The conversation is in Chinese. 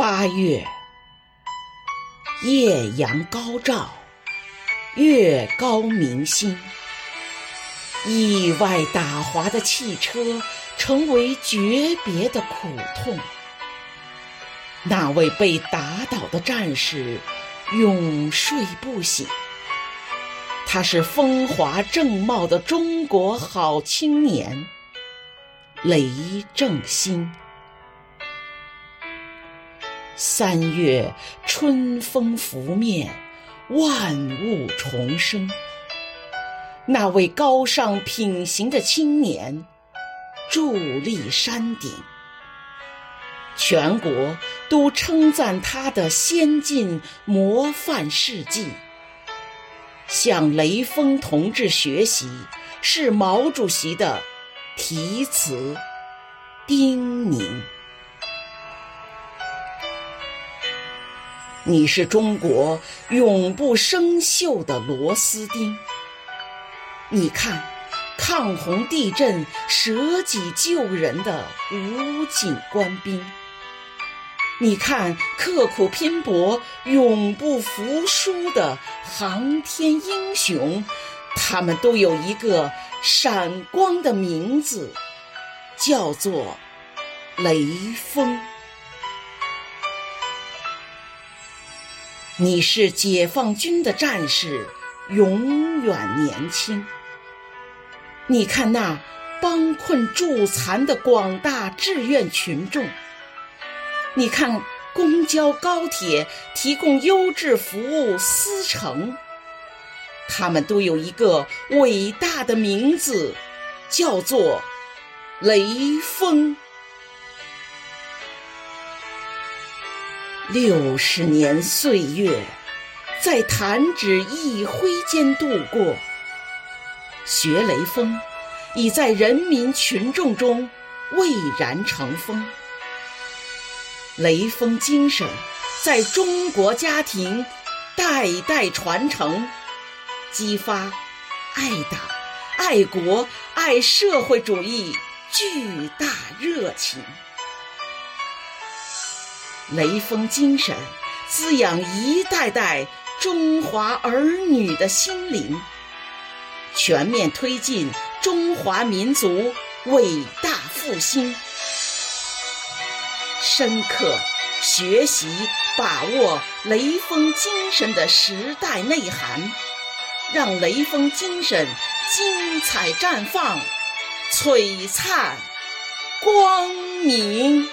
八月，艳阳高照，月高明星。意外打滑的汽车，成为诀别的苦痛。那位被打倒的战士，永睡不醒。他是风华正茂的中国好青年，雷正兴。三月春风拂面，万物重生。那位高尚品行的青年，伫立山顶，全国都称赞他的先进模范事迹。向雷锋同志学习，是毛主席的题词叮咛。你是中国永不生锈的螺丝钉。你看，抗洪地震舍己救人的武警官兵；你看，刻苦拼搏永不服输的航天英雄，他们都有一个闪光的名字，叫做雷锋。你是解放军的战士，永远年轻。你看那帮困助残的广大志愿群众，你看公交高铁提供优质服务司乘，他们都有一个伟大的名字，叫做雷锋。六十年岁月，在弹指一挥间度过。学雷锋，已在人民群众中蔚然成风。雷锋精神在中国家庭代代传承，激发爱党、爱国、爱社会主义巨大热情。雷锋精神滋养一代代中华儿女的心灵。全面推进中华民族伟大复兴，深刻学习把握雷锋精神的时代内涵，让雷锋精神精彩绽放、璀璨光明。